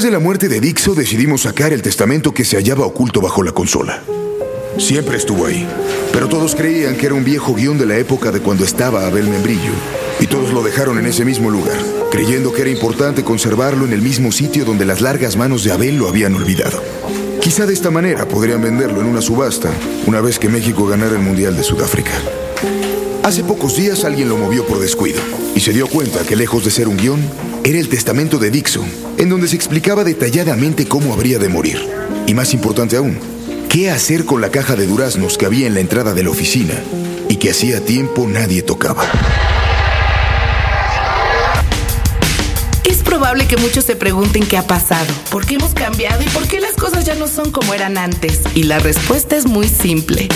Después de la muerte de Dixo, decidimos sacar el testamento que se hallaba oculto bajo la consola. Siempre estuvo ahí, pero todos creían que era un viejo guion de la época de cuando estaba Abel Membrillo, y todos lo dejaron en ese mismo lugar, creyendo que era importante conservarlo en el mismo sitio donde las largas manos de Abel lo habían olvidado. Quizá de esta manera podrían venderlo en una subasta una vez que México ganara el Mundial de Sudáfrica. Hace pocos días alguien lo movió por descuido y se dio cuenta que lejos de ser un guion, era el testamento de Dixon, en donde se explicaba detalladamente cómo habría de morir. Y más importante aún, qué hacer con la caja de duraznos que había en la entrada de la oficina y que hacía tiempo nadie tocaba. Es probable que muchos se pregunten qué ha pasado, por qué hemos cambiado y por qué las cosas ya no son como eran antes. Y la respuesta es muy simple.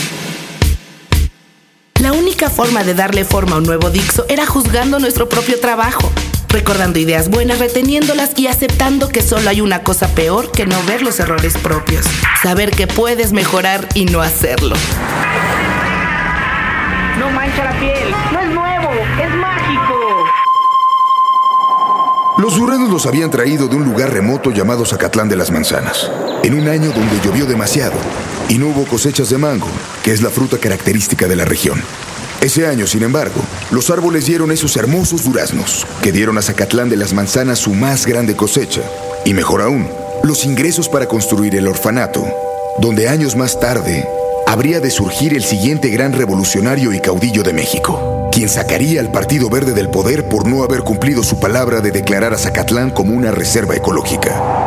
La única forma de darle forma a un nuevo Dixo era juzgando nuestro propio trabajo, recordando ideas buenas, reteniéndolas y aceptando que solo hay una cosa peor que no ver los errores propios. Saber que puedes mejorar y no hacerlo. No mancha la piel, no es nuevo, es mágico. Los duraznos los habían traído de un lugar remoto llamado Zacatlán de las Manzanas, en un año donde llovió demasiado y no hubo cosechas de mango, que es la fruta característica de la región. Ese año, sin embargo, los árboles dieron esos hermosos duraznos, que dieron a Zacatlán de las Manzanas su más grande cosecha, y mejor aún, los ingresos para construir el orfanato, donde años más tarde habría de surgir el siguiente gran revolucionario y caudillo de México, quien sacaría al Partido Verde del poder por no haber cumplido su palabra de declarar a Zacatlán como una reserva ecológica.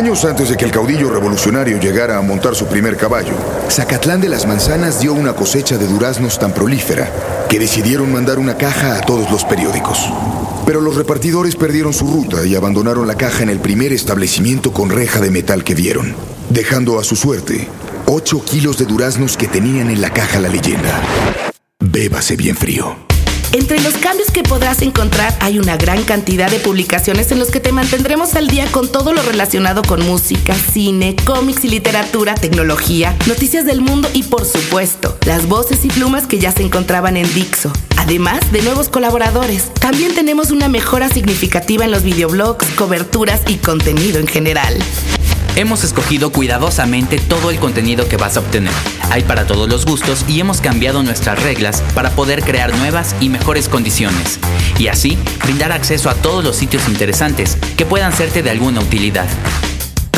Años antes de que el caudillo revolucionario llegara a montar su primer caballo, Zacatlán de las Manzanas dio una cosecha de duraznos tan prolífera que decidieron mandar una caja a todos los periódicos. Pero los repartidores perdieron su ruta y abandonaron la caja en el primer establecimiento con reja de metal que vieron, dejando a su suerte 8 kilos de duraznos que tenían en la caja la leyenda. Bébase bien frío. Entre los cambios que podrás encontrar hay una gran cantidad de publicaciones en los que te mantendremos al día con todo lo relacionado con música, cine, cómics y literatura, tecnología, noticias del mundo y por supuesto, las voces y plumas que ya se encontraban en Dixo. Además de nuevos colaboradores, también tenemos una mejora significativa en los videoblogs, coberturas y contenido en general. Hemos escogido cuidadosamente todo el contenido que vas a obtener. Hay para todos los gustos y hemos cambiado nuestras reglas para poder crear nuevas y mejores condiciones. Y así, brindar acceso a todos los sitios interesantes que puedan serte de alguna utilidad.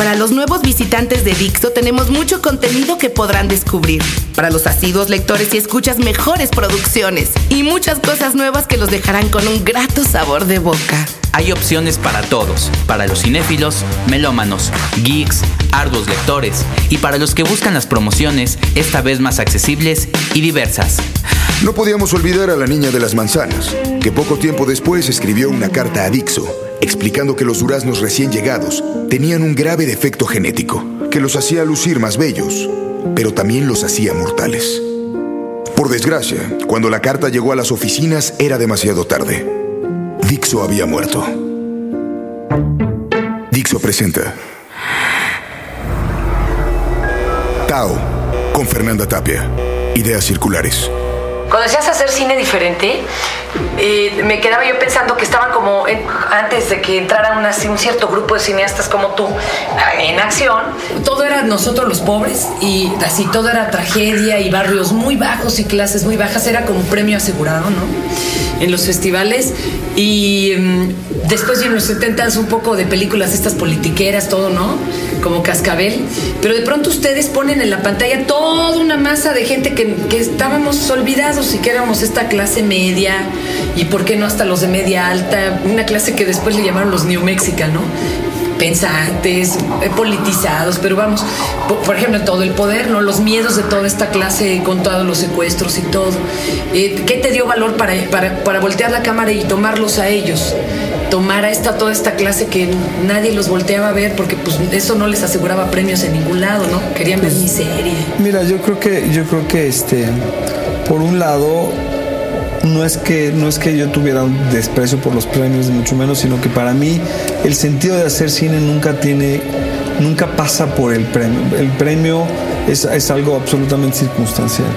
Para los nuevos visitantes de Dixo tenemos mucho contenido que podrán descubrir. Para los asiduos lectores y escuchas mejores producciones y muchas cosas nuevas que los dejarán con un grato sabor de boca. Hay opciones para todos, para los cinéfilos, melómanos, geeks, arduos lectores y para los que buscan las promociones, esta vez más accesibles y diversas. No podíamos olvidar a la niña de las manzanas, que poco tiempo después escribió una carta a Dixo, explicando que los duraznos recién llegados tenían un grave defecto genético, que los hacía lucir más bellos, pero también los hacía mortales. Por desgracia, cuando la carta llegó a las oficinas era demasiado tarde. Dixo había muerto. Dixo presenta Tao con Fernanda Tapia. Ideas circulares. Cuando decías hacer cine diferente, eh, me quedaba yo pensando que estaban como antes de que entraran un cierto grupo de cineastas como tú en acción. Todo era nosotros los pobres y así todo era tragedia y barrios muy bajos y clases muy bajas. Era como un premio asegurado, ¿no? En los festivales. Y mm, después en los 70 un poco de películas estas politiqueras, todo, ¿no? Como Cascabel. Pero de pronto ustedes ponen en la pantalla toda una masa de gente que, que estábamos olvidados y que éramos esta clase media y por qué no hasta los de media alta, una clase que después le llamaron los New Mexican, ¿no? Pensantes, eh, politizados, pero vamos, por, ejemplo, todo el poder, ¿no? Los miedos de toda esta clase con todos los secuestros y todo. Eh, ¿Qué te dio valor para, para, voltear la cámara y tomarlos a ellos? Tomar a esta, toda esta clase que nadie los volteaba a ver porque pues eso no les aseguraba premios en ningún lado, ¿no? Querían ver pues, miseria. Mira, yo creo que, yo creo que este, por un lado, no es que no es que yo tuviera un desprecio por los premios, mucho menos, sino que para mí el sentido de hacer cine nunca tiene, nunca pasa por el premio. El premio es, es algo absolutamente circunstancial.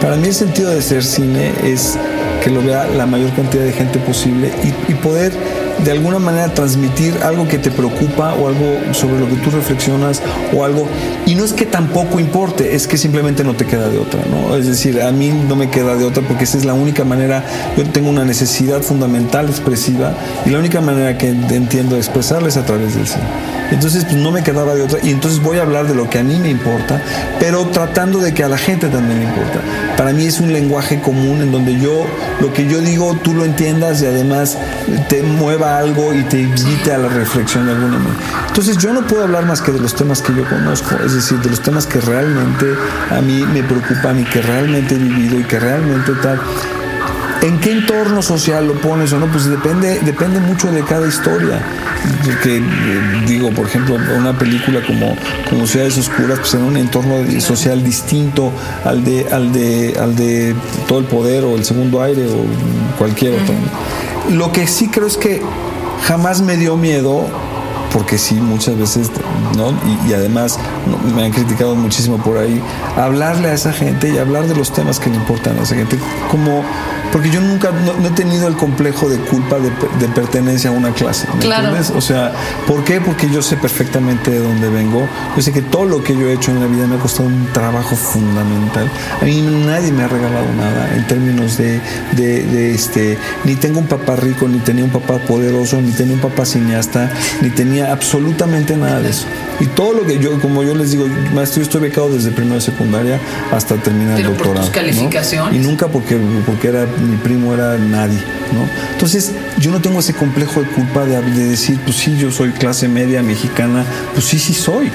Para mí el sentido de hacer cine es que lo vea la mayor cantidad de gente posible y, y poder de alguna manera transmitir algo que te preocupa o algo sobre lo que tú reflexionas o algo. Y no es que tampoco importe, es que simplemente no te queda de otra, ¿no? Es decir, a mí no me queda de otra porque esa es la única manera, yo tengo una necesidad fundamental expresiva y la única manera que entiendo expresarla es a través del cine. Entonces, pues no me quedaba de otra. Y entonces voy a hablar de lo que a mí me importa, pero tratando de que a la gente también le importa. Para mí es un lenguaje común en donde yo, lo que yo digo, tú lo entiendas y además te mueva algo y te invite a la reflexión de alguna manera. Entonces, yo no puedo hablar más que de los temas que yo conozco, es decir, de los temas que realmente a mí me preocupan y que realmente he vivido y que realmente tal. ¿En qué entorno social lo pones o no? Pues depende, depende mucho de cada historia. Que, eh, digo, por ejemplo, una película como, como Ciudades Oscuras, pues en un entorno social distinto al de, al de, al de todo el poder o el segundo aire o cualquier otro. Lo que sí creo es que jamás me dio miedo porque sí, muchas veces, ¿no? Y, y, además me han criticado muchísimo por ahí, hablarle a esa gente y hablar de los temas que le importan a esa gente, como, porque yo nunca, no, no he tenido el complejo de culpa de, de pertenencia a una clase, ¿me Claro. entiendes? O sea, ¿por qué? Porque yo sé perfectamente de dónde vengo, yo sé que todo lo que yo he hecho en la vida me ha costado un trabajo fundamental, a mí nadie me ha regalado nada en términos de, de, de este, ni tengo un papá rico, ni tenía un papá poderoso, ni tenía un papá cineasta, ni tenía absolutamente nada de eso. Y todo lo que yo, como yo les digo, maestro, yo estoy becado desde primero de secundaria hasta terminar Pero el por doctorado. tus ¿no? calificaciones. Y nunca porque, porque era, mi primo era nadie, ¿no? Entonces, yo no tengo ese complejo de culpa de, de decir, pues sí, yo soy clase media mexicana, pues sí, sí soy.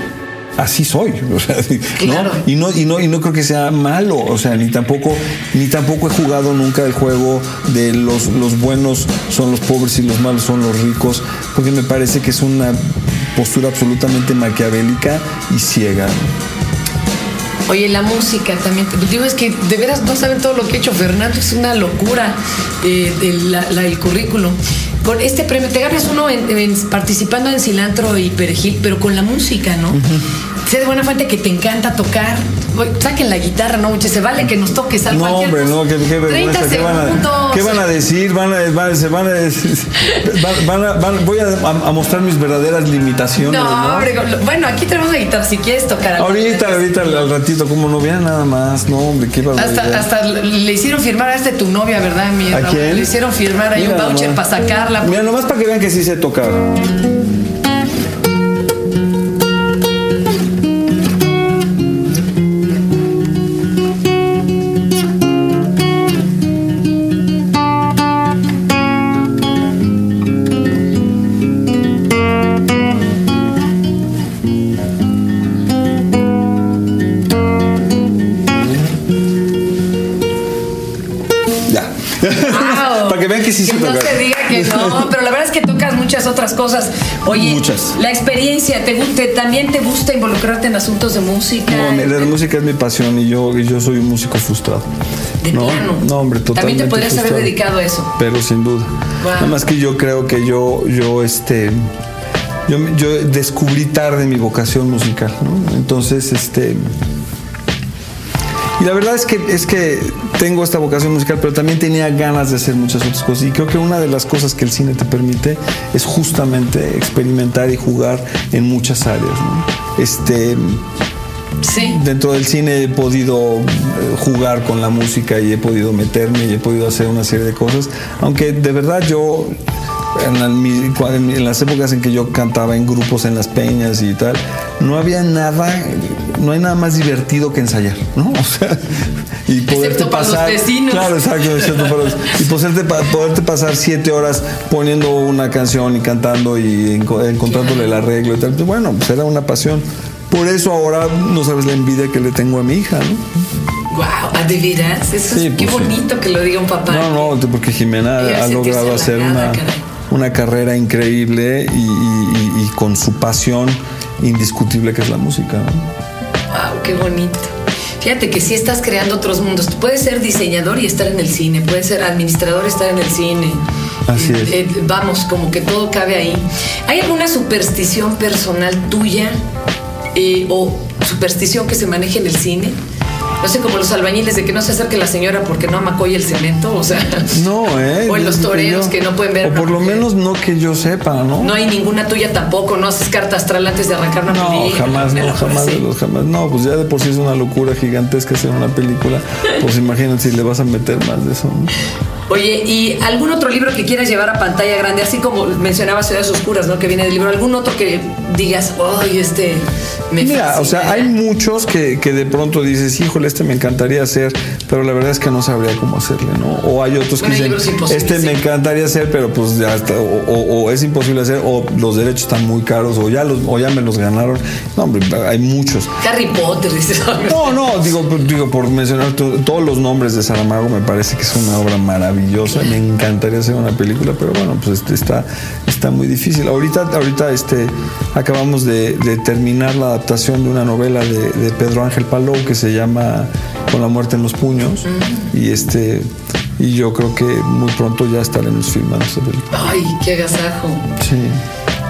Así soy, o sea, ¿no? Claro. Y no, y no, y no creo que sea malo, o sea, ni tampoco, ni tampoco he jugado nunca el juego de los, los buenos son los pobres y los malos son los ricos, porque me parece que es una postura absolutamente maquiavélica y ciega. Oye, la música también. Digo, es que de veras no saben todo lo que ha hecho Fernando. Es una locura eh, de la- la- el currículum. Con este premio, te ganas uno en- participando en cilantro y perejil, pero con la música, ¿no? Sé de buena fuente que te encanta tocar. Saquen la guitarra, ¿no? Se vale que nos toques algo. No, hombre, no, qué, qué vergüenza. ¿Qué van, a, segundos. qué van a decir? Van a, van, se van a decir- van- van a- van- voy a, a mostrar mis verdaderas limitaciones. No, ¿no? hombre, bueno, aquí tenemos una guitarra si quieres tocar. Ahorita, ahorita, al ratito, como no vean nada más. No, hombre, qué. Hasta, hasta le hicieron firmar a este tu novia, ¿verdad, mi ¿A quién? Le hicieron firmar ahí Mira un voucher para sacarla. Mira, nomás para que vean que sí sé tocar. Que vean que sí sé no se diga que no, pero la verdad es que tocas muchas otras cosas. Oye, Muchas. la experiencia, ¿te, te- ¿también te gusta involucrarte en asuntos de música? No, mi- la música es mi pasión y yo, yo soy un músico frustrado. De no, piano. No, hombre, totalmente. También te podrías haber dedicado a eso. Pero sin duda. Wow. Nada más que yo creo que yo, yo, este, yo, yo descubrí tarde mi vocación musical, ¿no? Entonces, este. Y la verdad es que, es que tengo esta vocación musical, pero también tenía ganas de hacer muchas otras cosas. Y creo que una de las cosas que el cine te permite es justamente experimentar y jugar en muchas áreas. ¿no? Este, Sí. dentro del cine he podido eh, jugar con la música y he podido meterme y he podido hacer una serie de cosas. Aunque de verdad yo, en, la- las épocas en que yo cantaba en grupos en las peñas y tal, no había nada, no hay nada más divertido que ensayar, ¿no? O sea, y poderte Excepto para los pasar. vecinos. Claro, exacto, excepto para los- y poderte, pa- poderte pasar siete horas poniendo una canción y cantando y enco- encontrándole el arreglo y tal. Bueno, pues era una pasión. Por eso ahora no sabes la envidia que le tengo a mi hija, ¿no? Wow, ¿de veras? Eso Sí, es, qué pues sí. bonito que lo diga un papá. No, no, porque Jimena ha logrado hacer una. Una carrera increíble y, y- y- y con su pasión indiscutible que es la música. Wow, qué bonito. Fíjate que sí estás creando otros mundos. Tú puedes ser diseñador y estar en el cine, puedes ser administrador y estar en el cine. Así Eh, es. eh, vamos, como que todo cabe ahí. ¿Hay alguna superstición personal tuya eh, o superstición que se maneje en el cine? No sé, como los albañiles de que no se acerque la señora porque no amacoya el cemento, o sea. No, ¿eh? O en los toreros que no pueden ver. O por lo menos no que yo sepa, ¿no? No hay ninguna tuya tampoco, no haces carta astral antes de arrancar una no, película. Jamás, no, jamás, Sí. de los jamás. No, pues ya de por sí es una locura gigantesca hacer una película. Pues imagínate si le vas a meter más de eso. ¿no? Oye, ¿y algún otro libro que quieras llevar a pantalla grande? Así como mencionaba Ciudades Oscuras, ¿no? Que viene del libro. ¿Algún otro que digas, ay, este me Mira, o sea, fascina"? hay muchos que, que de pronto dices, híjole, este me encantaría hacer, pero la verdad es que no sabría cómo hacerle, ¿no? O hay otros que Bueno, dicen, este me encantaría hacer, pero pues ya está, o, o- o es imposible hacer, o los derechos están muy caros, o ya, los, o ya me los ganaron. No, hombre, hay muchos. Harry Potter, dices. No, no, digo, digo por mencionar to- todos los nombres de Saramago, me parece que es una obra maravillosa. Me encantaría hacer una película, pero bueno, pues este, está, está muy difícil. Ahorita, ahorita este, acabamos de, de terminar la adaptación de una novela de, de Pedro Ángel Palou que se llama Con la muerte en los puños. Y este. Y yo creo que muy pronto ya estaremos filmando esta película. Ay, qué agasajo. Sí.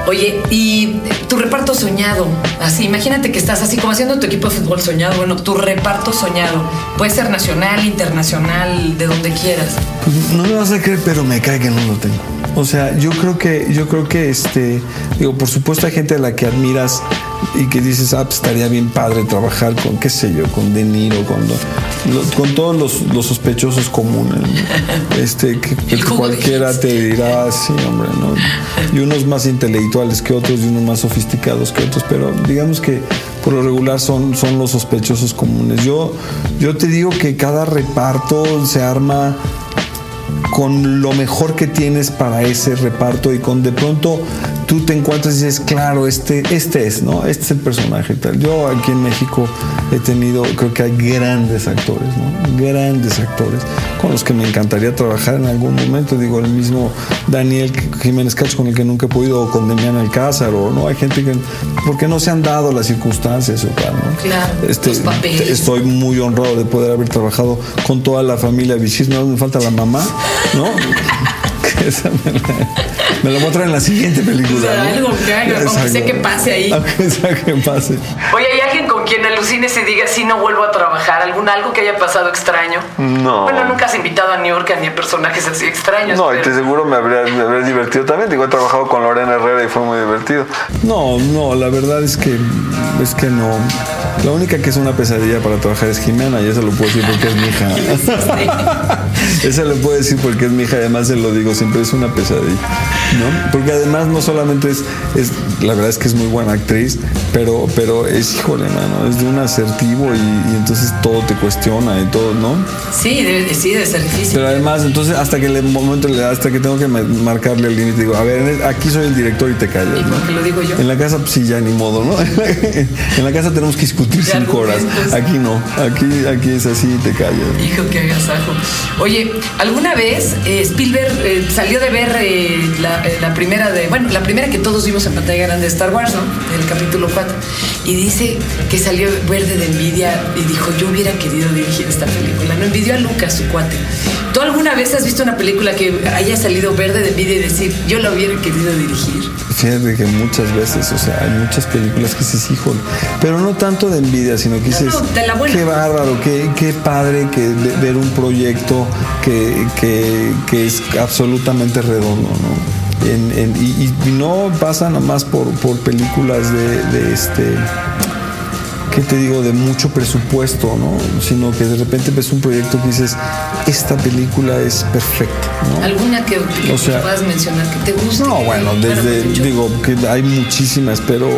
Oye, y tu reparto soñado, así, imagínate que estás así como haciendo tu equipo de fútbol soñado, bueno, tu reparto soñado, puede ser nacional, internacional, de donde quieras. Pues no me vas a creer, pero me cae que no lo tengo. O sea, yo creo que, yo creo que este, digo, por supuesto hay gente a la que admiras y que dices, ah, pues estaría bien padre trabajar con, qué sé yo, con De Niro, con, con todos los, los sospechosos comunes. ¿no? Este, que, cualquiera te dirá, sí, hombre, ¿no? Y unos más intelectuales que otros y unos más sofisticados que otros, pero digamos que por lo regular son, son los sospechosos comunes. Yo, yo te digo que cada reparto se arma con lo mejor que tienes para ese reparto y con de pronto tú te encuentras y dices, claro, este, este es, ¿no? Este es el personaje y tal. Yo aquí en México he tenido, creo que hay grandes actores, ¿no? Grandes actores con los que me encantaría trabajar en algún momento. Digo, el mismo Daniel Jiménez Cacho con el que nunca he podido, o con Demián Alcázar, o no, hay gente que, porque no se han dado las circunstancias o tal, ¿no? Claro, Este, los papeles. estoy muy honrado de poder haber trabajado con toda la familia Vichy. No me falta la mamá, ¿no? Que esa me, la, me la voy a traer en la siguiente película. O sea, ¿no? algo que haga, aunque sea que pase ahí. Aunque sea que pase. Oye, ¿hay alguien con quien alucines y digas, sí, no vuelvo a trabajar? ¿Algún algo que haya pasado extraño? No. Bueno, nunca has invitado a New York ni a personajes así extraños. No, y pero- te seguro me habría, me habría divertido también. Digo, he trabajado con Lorena Herrera y fue muy divertido. No, no, la verdad es que es que no. La única que es una pesadilla para trabajar es Jimena y eso lo puedo decir porque es mi hija. Esa lo puedo decir porque es mi hija, además se lo digo siempre, es una pesadilla, ¿no? Porque además no solamente es, es la verdad es que es muy buena actriz, pero, pero es, híjole, mano, es de un asertivo y, y entonces todo te cuestiona y todo, ¿no? Sí, debe, sí, debe ser difícil. Pero además, entonces, hasta que el momento, le- hasta que tengo que ma- marcarle el límite, digo, a ver, aquí soy el director y te callas, ¿Y ¿no? por qué lo digo yo? En la casa, pues sí, ya ni modo, ¿no? en la casa tenemos que discutir cinco horas. Aquí no, aquí, aquí es así y te callas. Hijo, qué agasajo. Oye, ¿alguna vez eh, Spielberg eh, salió de ver eh, la, eh, la primera de, bueno, la primera que todos vimos en pantalla grande de Star Wars, ¿no? El capítulo 4. Y dice que salió verde de envidia y dijo, yo hubiera querido dirigir esta película. No envidió a Lucas, su cuate. ¿Tú alguna vez has visto una película que haya salido verde de envidia y decir, yo la hubiera querido dirigir? Fíjate que muchas veces, o sea, hay muchas películas que dices, híjole, pero no tanto de envidia, sino que dices, no, buena. qué bárbaro, qué, qué padre que ve- ver un proyecto que, que, que es absolutamente redondo, ¿no? En- en- y, y no pasa nada más por, por películas de, de este. ¿Qué te digo? De mucho presupuesto, ¿no? Sino que de repente ves un proyecto que dices, esta película es perfecta, ¿no? ¿Alguna que, que O sea, puedas mencionar que te guste? No, bueno, desde, digo, que hay muchísimas, pero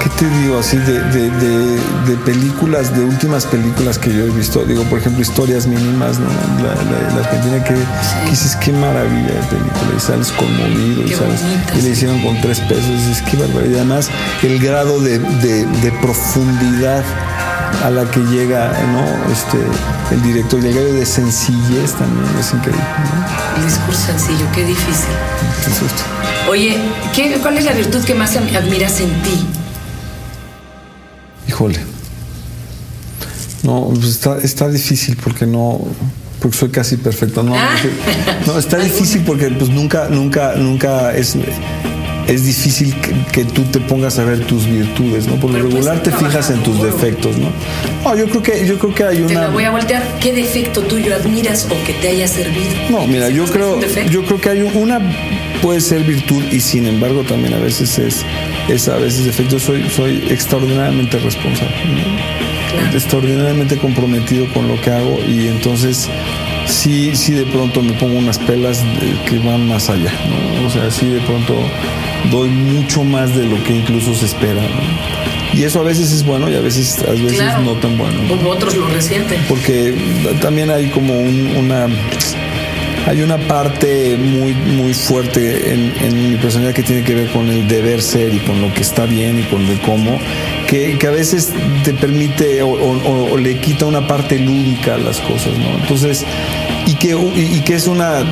¿qué te digo así de, de, de- de películas, de últimas películas que yo he visto? Digo, por ejemplo, historias mínimas, ¿no? La, la- la Argentina que, que dices, qué maravilla de película, y sales conmovido, y, Qué sales- bonita, y le sí. hicieron con tres pesos, y dices, qué barbaridad. Además, el grado de, profundidad a la que llega ¿no? este, el director y el grado de sencillez también es increíble. ¿no? El discurso sencillo, qué difícil. Entonces, Oye, ¿qué, ¿cuál es la virtud que más admiras en ti? Híjole. No, pues está, está difícil porque no. Porque soy casi perfecto. No, Ah. no, está difícil porque pues nunca, nunca, nunca es. es difícil que, tú te pongas a ver tus virtudes, ¿no? Por lo Pero regular pues, te fijas en tus defectos, ¿no? No, yo creo que yo creo que hay Te una la voy a voltear. ¿Qué defecto tuyo admiras o que te haya servido? No, mira, yo ¿Es creo yo creo que hay una puede ser virtud y sin embargo también a veces es es a veces defecto. Soy soy extraordinariamente responsable, ¿no? Claro. extraordinariamente comprometido con lo que hago y entonces sí, sí de pronto me pongo unas pelas de- que van más allá, ¿no? O sea, sí de pronto doy mucho más de lo que incluso se espera, ¿no? Y eso a veces es bueno y a veces, a veces Claro. no tan bueno. ¿no? Como otros lo resienten. Porque también hay como un- una hay una parte muy muy fuerte en, mi personalidad que tiene que ver con el deber ser y con lo que está bien y con el cómo que, a veces te permite o, o- o le quita una parte lúdica a las cosas no entonces y que, y, que es una,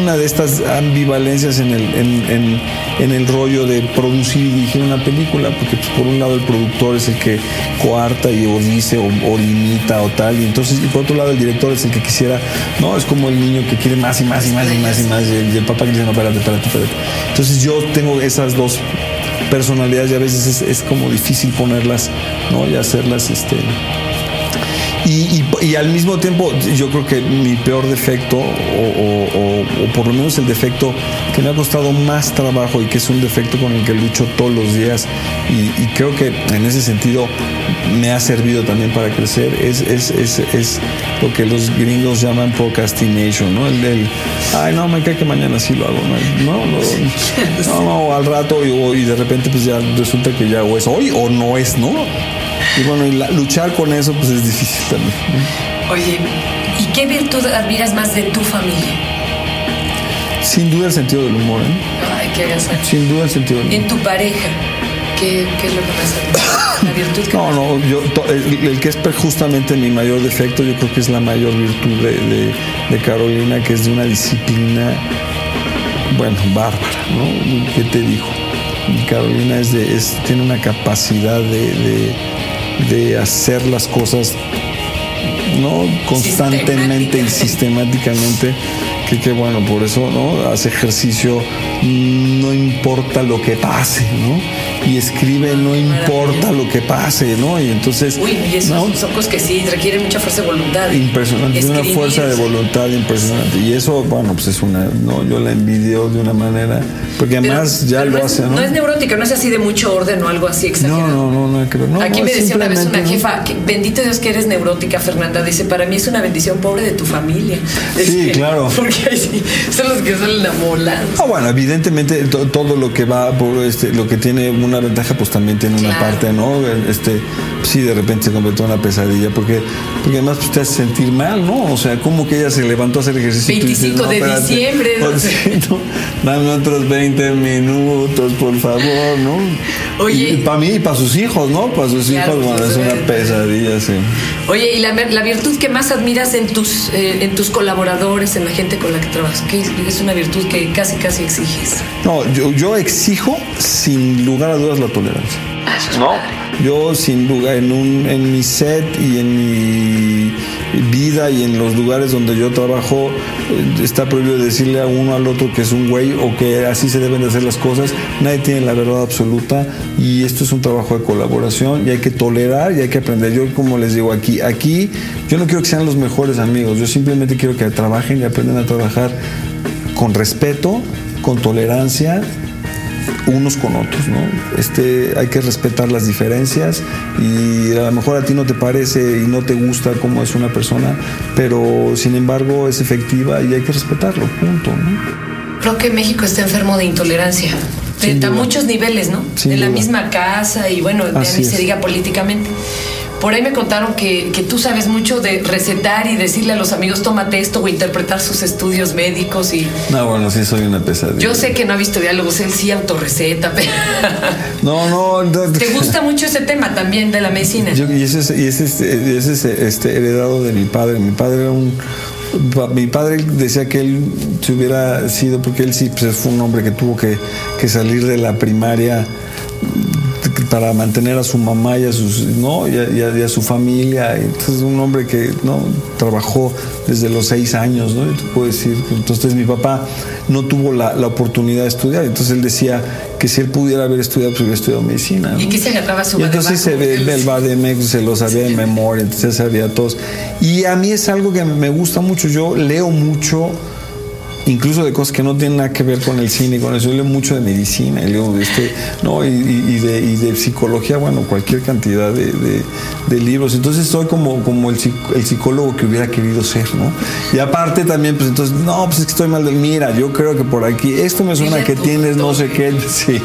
una de estas ambivalencias en el, en, el rollo de producir y dirigir una película, porque pues, por un lado el productor es el que coarta y o dice o, o limita o tal, y entonces por otro lado el director es el que quisiera, no, es como el niño que quiere más y más y más y más y más, y el papá que dice, no, espérate, espérate, espérate. Entonces yo tengo esas dos personalidades y a veces es, es como difícil ponerlas, ¿no? Y hacerlas, este, y, y- y al mismo tiempo, yo creo que mi peor defecto, o, o- o- o por lo menos el defecto que me ha costado más trabajo y que es un defecto con el que lucho todos los días, y, y creo que en ese sentido me ha servido también para crecer, es, es, es, es lo que los gringos llaman procrastination, ¿no? El del, ay, no, me cae que mañana sí lo hago, no, no, no, no, no, al rato y de repente pues ya resulta que ya o es hoy o no es, ¿no? Y bueno, y la- luchar con eso pues es difícil también. ¿no? Oye, ¿y qué virtud admiras más de tu familia? Sin duda el sentido del humor, ¿eh? Ay, qué agasajo. Sin duda el sentido del humor. En tu pareja, ¿qué, qué es lo que más admiras? La virtud que No, no, yo, el, el que es justamente mi mayor defecto, yo creo que es la mayor virtud de, de- de Carolina, que es de una disciplina, bueno, bárbara, ¿no? ¿Qué te dijo? Carolina es de, es- tiene una capacidad de, de- de hacer las cosas no constantemente y sistemáticamente que, que bueno por eso no hace ejercicio no importa lo que pase no y escribe no importa lo que pase no y entonces Uy, y esos ¿no? son cosas que sí requieren mucha fuerza de voluntad. impresionante una fuerza de voluntad impresionante. Y eso bueno pues es una no yo la envidio de una manera porque pero- además ya pero lo no es, hace no No es neurótica, no es así de mucho orden o algo así exagerado. no no no no hay que ver. No, Aquí me decía una vez una jefa, que, bendito Dios que eres neurótica, Fernanda. Dice, para mí es una bendición pobre de tu familia. Sí, Dice, claro. Porque ahí sí, son los que salen amolados. Ah, bueno, evidentemente to- todo lo que va por este, lo que tiene una ventaja, pues también tiene una parte, ¿no? Este, sí, de repente se convirtió en una pesadilla, porque, porque además pues, te hace sentir mal, ¿no? O sea, como que ella se levantó a hacer ejercicio. y tú dices, 25 de espérate, diciembre, ¿no? pues, sí, ¿no? Dame otros 20 minutos, por favor, ¿no? Oye. Y, para mí y para sus hijos, ¿no? Para sus Claro, hijos, bueno, es una pesadilla, sí. Oye, y la, la virtud que más admiras en tus, eh, en tus colaboradores, en la gente con la que trabajas, que es una virtud que casi, casi exiges. No, yo, yo exijo sin lugar a dudas la tolerancia. ¿No? Yo sin duda en un en mi set y en mi vida y en los lugares donde yo trabajo eh, está prohibido decirle a uno al otro que es un güey o que así se deben de hacer las cosas. Nadie tiene la verdad absoluta y esto es un trabajo de colaboración y hay que tolerar y hay que aprender. Yo como les digo aquí, aquí yo no quiero que sean los mejores amigos, yo simplemente quiero que trabajen y aprendan a trabajar con respeto, con tolerancia unos con otros, ¿no? Este, hay que respetar las diferencias y a lo mejor a ti no te parece y no te gusta cómo es una persona, pero sin embargo es efectiva y hay que respetarlo, punto, ¿no? Creo que México está enfermo de intolerancia. Sin a duda. muchos niveles, ¿no? Sin de la misma casa y bueno, ya Así ni se diga políticamente. Por ahí me contaron que, que tú sabes mucho de recetar y decirle a los amigos tómate esto o interpretar sus estudios médicos y No, bueno, sí soy una pesadilla. yo sé que no ha visto diálogos, él sí autorreceta, pero No, no, no. ¿te gusta mucho ese tema también de la medicina? Yo- y ese es, y ese es, ese es, este, heredado de mi padre. Mi padre era un. Mi padre decía que él se hubiera sido, porque él sí pues, fue un hombre que tuvo que, que salir de la primaria, para mantener a su mamá y a, sus, ¿no? y, a, a, su familia. Entonces, un hombre que ¿no? trabajó desde los seis años, ¿no? te puedo decir. Entonces, mi papá no tuvo la, la, oportunidad de estudiar. Entonces, él decía que si él pudiera haber estudiado, pues hubiera estudiado medicina. ¿Y qué se agarraba su Y entonces se ve el Bademex, se lo sabía de memoria, entonces sabía todos. Y a mí es algo que me gusta mucho. Yo leo mucho incluso de cosas que no tienen nada que ver con el cine, con eso. Yo leo mucho de medicina, leo de este, ¿no? Y, y, de, y, de, psicología, bueno, cualquier cantidad de, de, libros. Entonces soy como, como el, el, psicólogo que hubiera querido ser, ¿no? Y aparte también, pues entonces, no, pues es que estoy mal de, mira, yo creo que por aquí, esto me suena que tienes no sé qué, sí,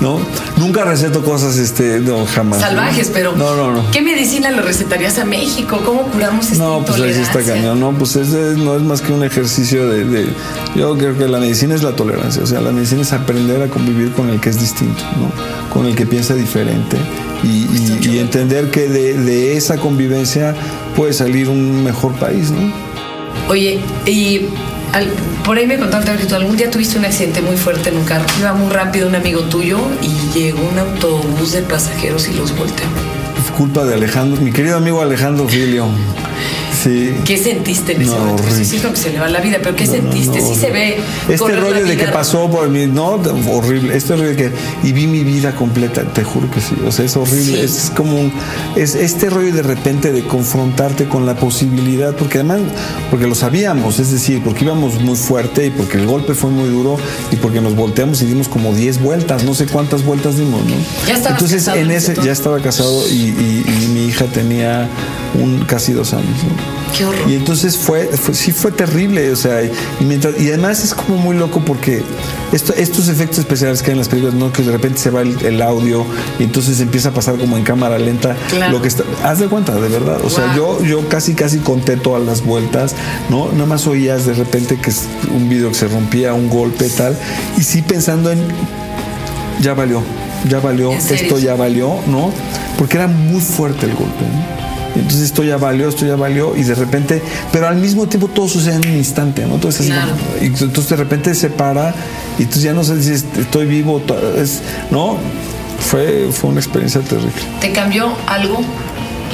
¿no? Nunca receto cosas, este, no, jamás. Salvajes, pero. No, no, no. ¿Qué medicina le recetarías a México? ¿Cómo curamos esta No, pues ahí está cañón, ¿no? Pues es, no es más que un ejercicio de yo creo que la medicina es la tolerancia, o sea, la medicina es aprender a convivir con el que es distinto, ¿no? con el que piensa diferente y, y, y entender que de, de, esa convivencia puede salir un mejor país. ¿no? Oye, y al, por ahí me contaste que tú algún día tuviste un accidente muy fuerte en un carro, iba muy rápido un amigo tuyo y llegó un autobús de pasajeros y los volteó. Culpa de Alejandro, mi querido amigo Alejandro Filio. Sí. ¿Qué sentiste en ese no, momento? Horrible. Sí, sí, que se le va la vida, pero ¿qué No, sentiste? no, sí se ve. Este rollo de que pasó por mí, no, horrible. Este rollo de que y vi mi vida completa, te juro que sí. O sea, es horrible. Sí. Es como un, es este rollo de repente de confrontarte con la posibilidad, porque además, porque lo sabíamos, es decir, porque íbamos muy fuerte y porque el golpe fue muy duro y porque nos volteamos y dimos como 10 vueltas, no sé cuántas vueltas dimos, ¿no? Ya estabas Entonces, casado en ese ya estaba casado y, y- y mi hija tenía un casi dos años, ¿no? Qué horror. Y entonces fue, fue- sí fue terrible, o sea, y, mientras, y además es como muy loco porque esto- estos efectos especiales que hay en las películas, ¿no? que de repente se va el, el audio y entonces empieza a pasar como en cámara lenta Claro. lo que está, haz de cuenta, de verdad, o sea, yo, yo casi casi conté todas las vueltas, ¿no? Nada más oías de repente que es un video que se rompía, un golpe tal, y sí pensando en ya valió, ya valió, esto ya valió, ¿no? Porque era muy fuerte el golpe, ¿no? Entonces esto ya valió, esto ya valió, y de repente, pero al mismo tiempo todo sucede en un instante, ¿no? Todo es así Claro. y entonces de repente se para, y entonces ya no sé si es- estoy vivo, es- ¿no? Fue, fue una experiencia terrible. ¿Te cambió algo?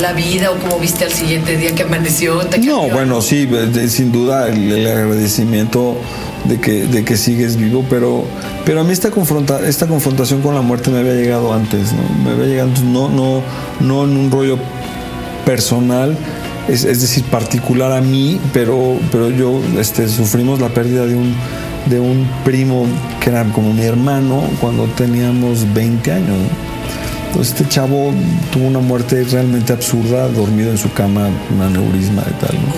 ¿La vida o cómo viste al siguiente día que amaneció? ¿Te cambió No, bueno, sí, sin duda el, el agradecimiento de que, de que sigues vivo, pero, pero a mí esta, confronta, esta confrontación con la muerte me había llegado antes, ¿no? Me había llegado, no, no, no en un rollo personal, es, decir, particular a mí, pero, pero yo este, sufrimos la pérdida de un, de un primo que era como mi hermano cuando teníamos 20 años. Entonces, este chavo tuvo una muerte realmente absurda, dormido en su cama, un aneurisma y tal. ¿no?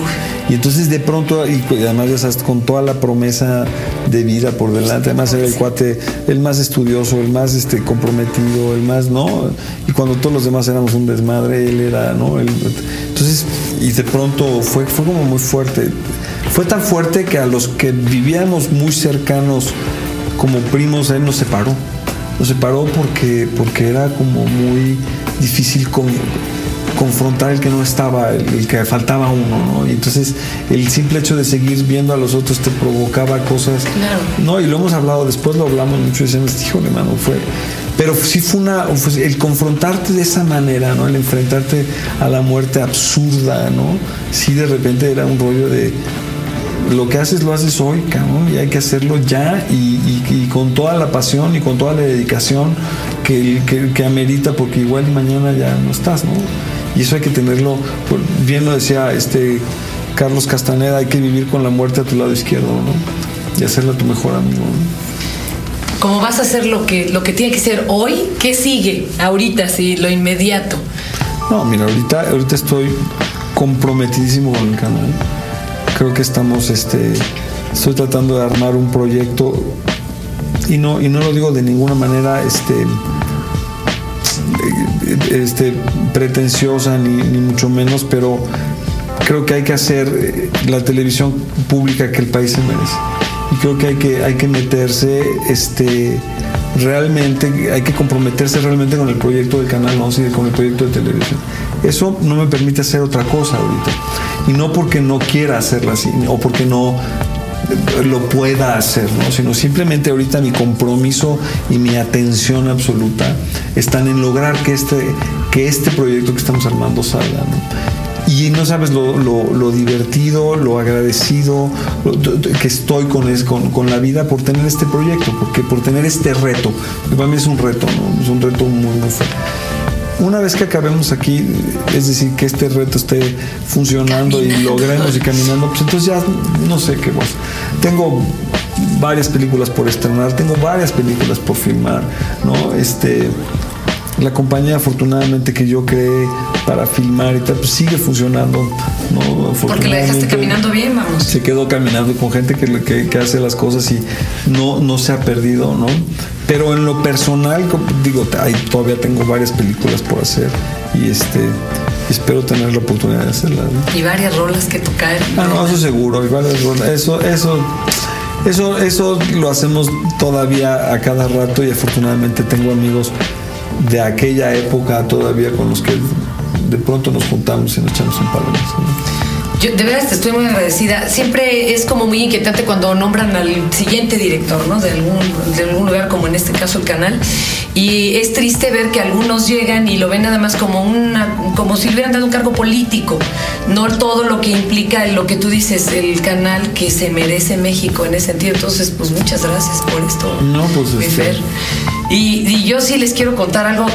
Y entonces de pronto, y además ya sabes, con toda la promesa de vida por delante, además era el cuate, el más estudioso, el más este, comprometido, el más, ¿no? Y cuando todos los demás éramos un desmadre, él era, ¿no? Él- entonces, y de pronto fue, fue como muy fuerte. Fue tan fuerte que a los que vivíamos muy cercanos como primos, él nos separó. Nos separó porque, porque era como muy difícil con- confrontar el que no estaba, el, el que faltaba uno, ¿no? Y entonces el simple hecho de seguir viendo a los otros te provocaba cosas. Claro. No, y lo hemos hablado, después lo hablamos mucho y decíamos, híjole, mano, fue. Pero sí fue una. fue el confrontarte de esa manera, ¿no? El enfrentarte a la muerte absurda, ¿no? Sí, de repente era un rollo de lo que haces lo haces hoy, cabrón, y hay que hacerlo ya y, y- y con toda la pasión y con toda la dedicación que, que, que amerita, porque igual mañana ya no estás, ¿no? Y eso hay que tenerlo, bien lo decía este Carlos Castaneda, hay que vivir con la muerte a tu lado izquierdo, ¿no? Y hacerla tu mejor amigo, ¿no? ¿Cómo vas a hacer lo que, lo que tiene que ser hoy? ¿Qué sigue ahorita, sí, lo inmediato? No, mira, ahorita, ahorita estoy comprometidísimo con el canal. Creo que estamos, este, estoy tratando de armar un proyecto y no, y no lo digo de ninguna manera, este, este, pretenciosa ni, ni mucho menos, pero creo que hay que hacer eh, la televisión pública que el país se merece. Y creo que hay que, hay que meterse este, realmente, hay que comprometerse realmente con el proyecto del Canal 11 y con el proyecto de televisión. Eso no me permite hacer otra cosa ahorita. Y no porque no quiera hacerla así, o porque no lo pueda hacer, ¿no? sino simplemente ahorita mi compromiso y mi atención absoluta están en lograr que este, que este proyecto que estamos armando salga. Y no sabes lo, divertido, lo agradecido que estoy con, con, con, la vida por tener este proyecto, porque por tener este reto. Para mí es un reto, ¿no? es un reto muy, muy fuerte una vez que acabemos aquí, es decir, que este reto esté funcionando y logremos y caminando, pues entonces ya no sé qué más. Tengo varias películas por estrenar, tengo varias películas por filmar, ¿no? Este, la compañía afortunadamente que yo creé para filmar y tal, pues sigue funcionando. ¿no? Porque la dejaste caminando bien, vamos. Se quedó caminando con gente que, que, hace las cosas y no, no se ha perdido, ¿no? Pero en lo personal, digo, todavía tengo varias películas por hacer y este espero tener la oportunidad de hacerlas. Y varias rolas que tocar. Ah, no, eso seguro, y varias rolas. Eso, eso, eso, eso lo hacemos todavía a cada rato y afortunadamente tengo amigos de aquella época todavía con los que de pronto nos juntamos y nos echamos un de Yo de verdad te estoy muy agradecida. Siempre es como muy inquietante cuando nombran al siguiente director, ¿no? De algún, de algún lugar, como en este caso el canal. Y es triste ver que algunos llegan y lo ven nada más como una, como si hubieran dado un cargo político, no todo lo que implica lo que tú dices, el canal que se merece México en ese sentido. Entonces, pues muchas gracias por esto. No, pues este... Y, yo sí les quiero contar algo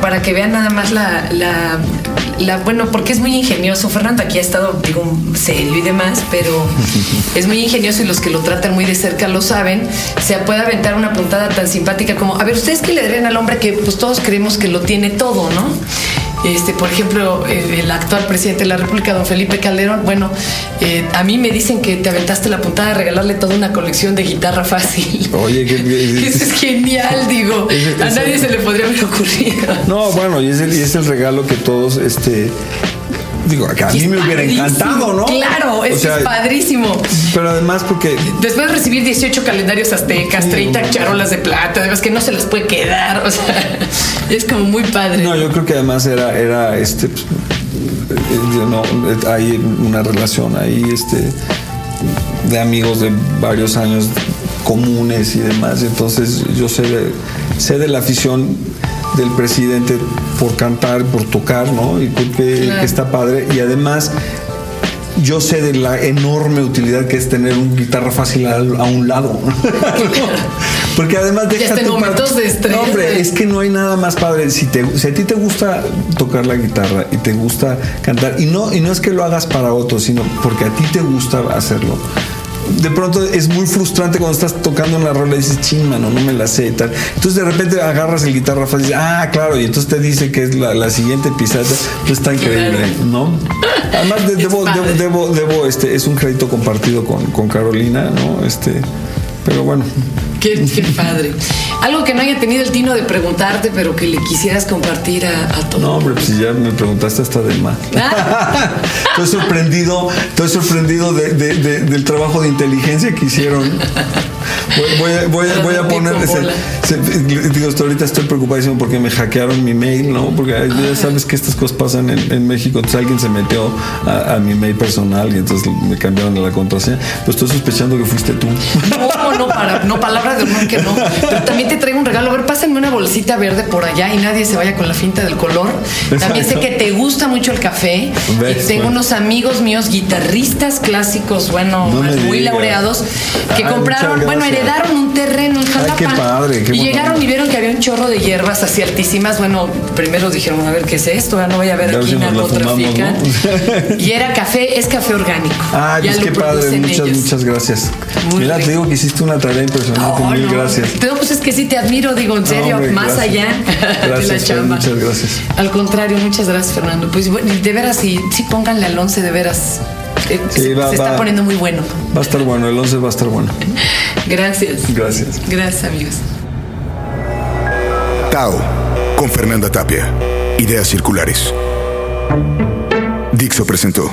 para que vean nada más la, la, bueno, porque es muy ingenioso. Fernando aquí ha estado, digo, serio y demás, pero es muy ingenioso y los que lo tratan muy de cerca lo saben. Se puede aventar una puntada tan simpática como, a ver, ustedes que le darían al hombre que pues todos creemos que lo tiene todo, ¿no? Este, por ejemplo, el, actual presidente de la República, don Felipe Calderón, bueno, eh, a mí me dicen que te aventaste la puntada de regalarle toda una colección de guitarra fácil. Oye, que, eso es genial, digo. a nadie se le podría haber ocurrido. No, bueno, y es el, y es el regalo que todos, este, Digo, que a mí me hubiera encantado, ¿no? Claro, es padrísimo. Pero además porque... Después de recibir 18 calendarios aztecas, 30 charolas de plata, además que no se les puede quedar, o sea, es como muy padre. No, yo creo que además era, era este, eh, no, hay una relación ahí, este, de amigos de varios años comunes y demás, entonces yo sé de, sé de la afición del presidente por cantar, por tocar, ¿no? Y creo que, está padre. Y además, yo sé de la enorme utilidad que es tener un guitarra fácil a, un lado. Porque además deja tu momentos de estrés. No, hombre, es que no hay nada más padre. Si, te, si a ti te gusta tocar la guitarra y te gusta cantar, y no, y no es que lo hagas para otros, sino porque a ti te gusta hacerlo de pronto es muy frustrante cuando estás tocando una rola y dices, ching, mano, no me la sé y tal. Entonces de repente agarras el guitarra fácil y dices, ah, claro, y entonces te dice que es la, siguiente pisada. Pues está increíble, ¿no? Además, debo, debo, debo, este, es un crédito compartido con, con Carolina, ¿no? Este, pero bueno. Qué, padre. Algo que no haya tenido el tino de preguntarte, pero que le quisieras compartir a, a todos. No, hombre, pues ya me preguntaste hasta de más. Ah. estoy sorprendido, estoy sorprendido del trabajo de inteligencia que hicieron. Voy, a, poner digo, hasta ahorita estoy preocupadísimo porque me hackearon mi mail, ¿no? Porque ya sabes que estas cosas pasan en, México. Entonces alguien se metió a, mi mail personal y entonces me cambiaron la contraseña. Pues estoy sospechando que fuiste tú. No, no, para, no, palabras de honor que no. Pero también te traigo un regalo. A ver, pásenme una bolsita verde por allá y nadie se vaya con la finta del color. También sé que te gusta mucho el café. Y tengo unos amigos míos, guitarristas clásicos, bueno, muy laureados, que compraron, bueno, heredaron un terreno en Jalapa. qué padre, y llegaron y vieron que había un chorro de hierbas así altísimas. Bueno, primero dijeron, a ver qué es esto, ya no voy a ver aquí narcotráfico. y era café, es café orgánico. Ah, pues qué padre, muchas, muchas gracias. Mira, te digo que hiciste una tarea impresionante, mil gracias. Pero pues es que sí te admiro, digo, en serio, más allá de la chamba. Muchas gracias. Al contrario, muchas gracias, Fernando. Pues bueno, de veras, sí, sí pónganle al 11, de veras. Eh, se está poniendo muy bueno. Va a estar bueno, el 11 va a estar bueno. Gracias. Gracias. Gracias, amigos. Tao, con Fernanda Tapia. Ideas circulares. Dixo presentó.